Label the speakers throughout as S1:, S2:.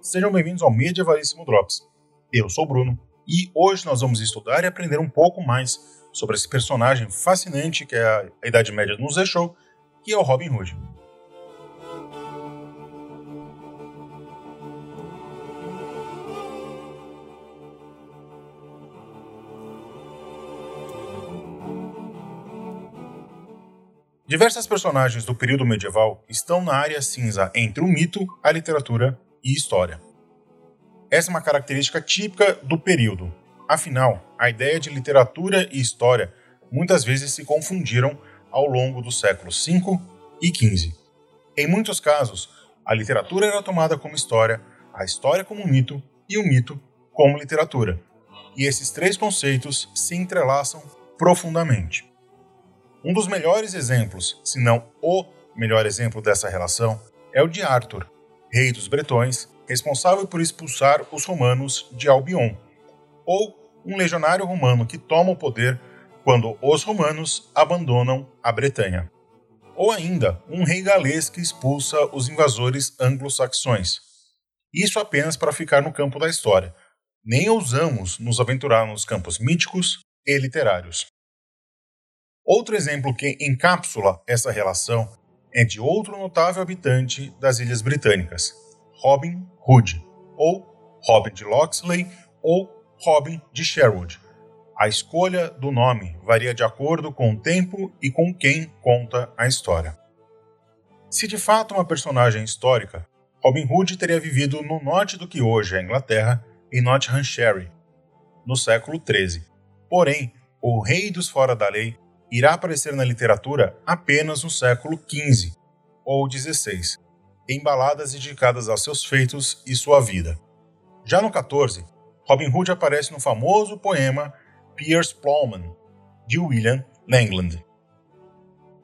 S1: Sejam bem-vindos ao Medievalíssimo Drops. Eu sou o Bruno e hoje nós vamos estudar e aprender um pouco mais sobre esse personagem fascinante que a Idade Média nos deixou, que é o Robin Hood. Diversas personagens do período medieval estão na área cinza entre o mito, a literatura e história. Essa é uma característica típica do período. Afinal, a ideia de literatura e história muitas vezes se confundiram ao longo dos séculos V e XV. Em muitos casos, a literatura era tomada como história, a história como mito e o mito como literatura. E esses três conceitos se entrelaçam profundamente. Um dos melhores exemplos, se não o melhor exemplo dessa relação, é o de Arthur, rei dos Bretões, responsável por expulsar os romanos de Albion, ou um legionário romano que toma o poder quando os romanos abandonam a Bretanha. Ou ainda, um rei galês que expulsa os invasores anglo-saxões. Isso apenas para ficar no campo da história. Nem ousamos nos aventurar nos campos míticos e literários. Outro exemplo que encapsula essa relação é de outro notável habitante das Ilhas Britânicas, Robin Hood, ou Robin de Locksley, ou Robin de Sherwood. A escolha do nome varia de acordo com o tempo e com quem conta a história. Se de fato uma personagem histórica, Robin Hood teria vivido no norte do que hoje é a Inglaterra, em Nottinghamshire, no século XIII. Porém, o rei dos fora da lei irá aparecer na literatura apenas no século XV ou XVI, em baladas dedicadas aos seus feitos e sua vida. Já no XIV, Robin Hood aparece no famoso poema Piers Plowman, de William Langland.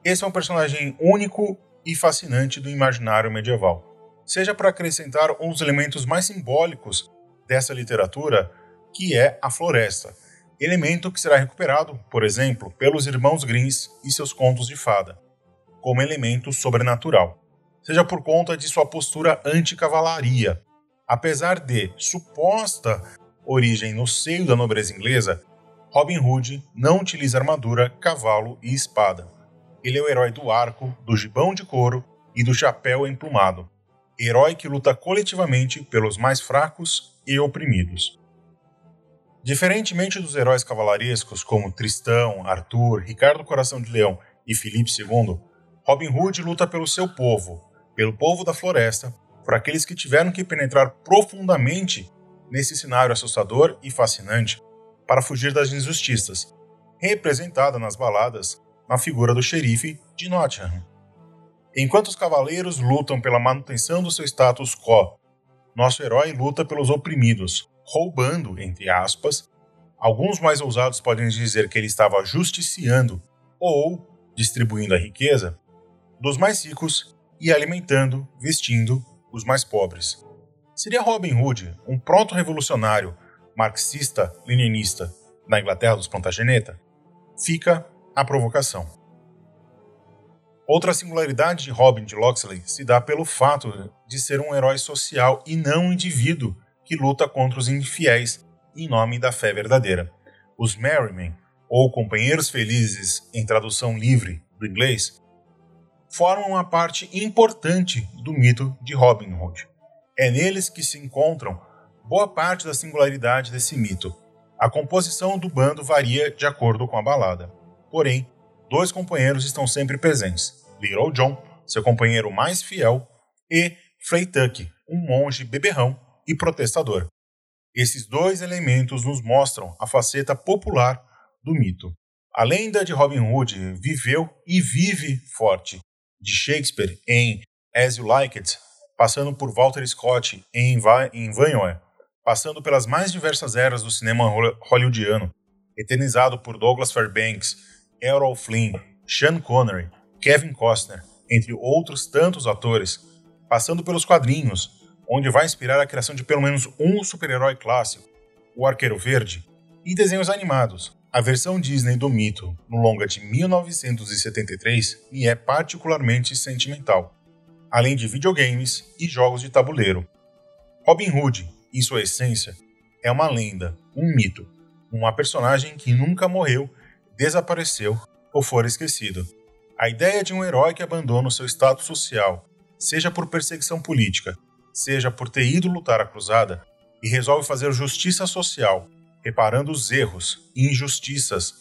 S1: Esse é um personagem único e fascinante do imaginário medieval, seja para acrescentar um dos elementos mais simbólicos dessa literatura, que é a floresta, elemento que será recuperado, por exemplo, pelos irmãos Grimms e seus contos de fada, como elemento sobrenatural, seja por conta de sua postura anti-cavalaria. Apesar de suposta origem no seio da nobreza inglesa, Robin Hood não utiliza armadura, cavalo e espada. Ele é o herói do arco, do gibão de couro e do chapéu emplumado, herói que luta coletivamente pelos mais fracos e oprimidos. Diferentemente dos heróis cavalarescos como Tristão, Arthur, Ricardo Coração de Leão e Filipe II, Robin Hood luta pelo seu povo, pelo povo da floresta, por aqueles que tiveram que penetrar profundamente nesse cenário assustador e fascinante para fugir das injustiças, representada nas baladas na figura do xerife de Nottingham. Enquanto os cavaleiros lutam pela manutenção do seu status quo, nosso herói luta pelos oprimidos, roubando, entre aspas. Alguns mais ousados podem dizer que ele estava justiciando ou distribuindo a riqueza dos mais ricos e alimentando, vestindo os mais pobres. Seria Robin Hood um proto-revolucionário marxista-leninista da Inglaterra dos Plantageneta? Fica a provocação. Outra singularidade de Robin de Locksley se dá pelo fato de ser um herói social e não um indivíduo que luta contra os infiéis em nome da fé verdadeira. Os Merrymen, ou Companheiros Felizes em tradução livre do inglês, formam uma parte importante do mito de Robin Hood. É neles que se encontram boa parte da singularidade desse mito. A composição do bando varia de acordo com a balada. Porém, dois companheiros estão sempre presentes: Little John, seu companheiro mais fiel, e Frey Tuck, um monge beberrão e protestador. Esses dois elementos nos mostram a faceta popular do mito. A lenda de Robin Hood viveu e vive forte, de Shakespeare em As You Like It, passando por Walter Scott em, Va em Vanhoe, passando pelas mais diversas eras do cinema hollywoodiano, eternizado por Douglas Fairbanks, Errol Flynn, Sean Connery, Kevin Costner, entre outros tantos atores, passando pelos quadrinhos, onde vai inspirar a criação de pelo menos um super-herói clássico, o Arqueiro Verde, e desenhos animados. A versão Disney do mito, no longa de 1973, me é particularmente sentimental. além de videogames e jogos de tabuleiro. Robin Hood, em sua essência, é uma lenda, um mito, uma personagem que nunca morreu, desapareceu ou for esquecido. A ideia de um herói que abandona o seu status social, seja por perseguição política, seja por ter ido lutar a cruzada, e resolve fazer justiça social, reparando os erros e injustiças,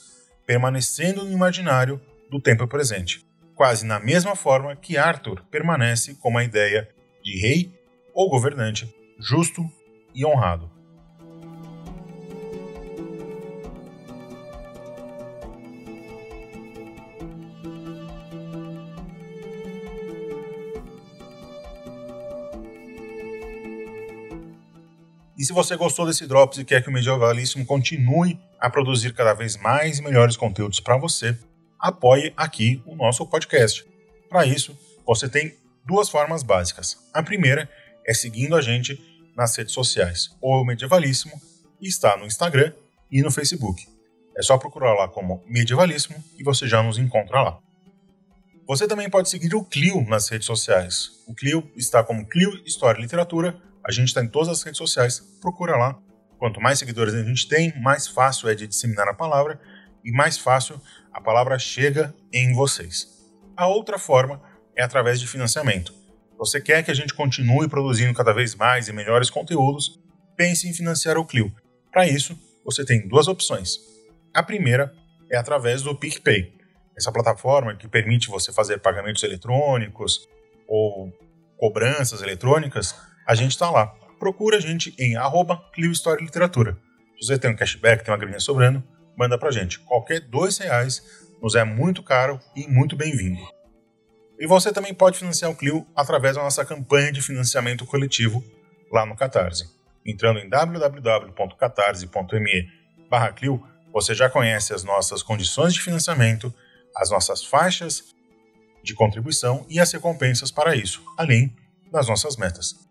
S1: permanecendo no imaginário do tempo presente, quase na mesma forma que Arthur permanece como a ideia de rei ou governante justo e honrado. E se você gostou desse Drops e quer que o Medievalíssimo continue a produzir cada vez mais e melhores conteúdos para você, apoie aqui o nosso podcast. Para isso, você tem duas formas básicas. A primeira é seguindo a gente nas redes sociais. O Medievalíssimo está no Instagram e no Facebook. É só procurar lá como Medievalíssimo e você já nos encontra lá. Você também pode seguir o Clio nas redes sociais. O Clio está como Clio História e Literatura a gente está em todas as redes sociais, procura lá. Quanto mais seguidores a gente tem, mais fácil é de disseminar a palavra e mais fácil a palavra chega em vocês. A outra forma é através de financiamento. Você quer que a gente continue produzindo cada vez mais e melhores conteúdos? Pense em financiar o Clio. Para isso, você tem duas opções. A primeira é através do PicPay, essa plataforma que permite você fazer pagamentos eletrônicos ou cobranças eletrônicas a gente está lá. Procura a gente em arroba Clio História e Literatura. Se você tem um cashback, tem uma graninha sobrando, manda pra gente. Qualquer dois reais nos é muito caro e muito bem-vindo. E você também pode financiar o Clio através da nossa campanha de financiamento coletivo lá no Catarse. Entrando em www.catarse.me Clio, você já conhece as nossas condições de financiamento, as nossas faixas de contribuição e as recompensas para isso, além das nossas metas.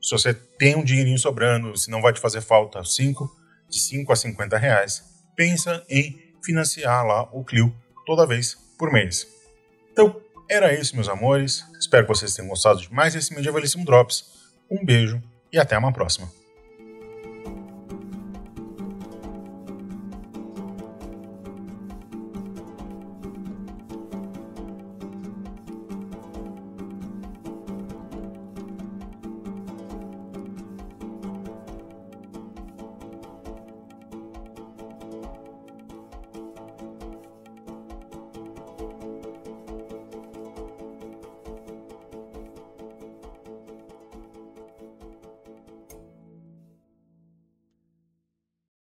S1: Se você tem um dinheirinho sobrando, se não vai te fazer falta 5, de 5 a 50 reais, pensa em financiar lá o Clio toda vez por mês. Então, era isso, meus amores. Espero que vocês tenham gostado de mais esse Medievalíssimo Drops. Um beijo e até uma próxima.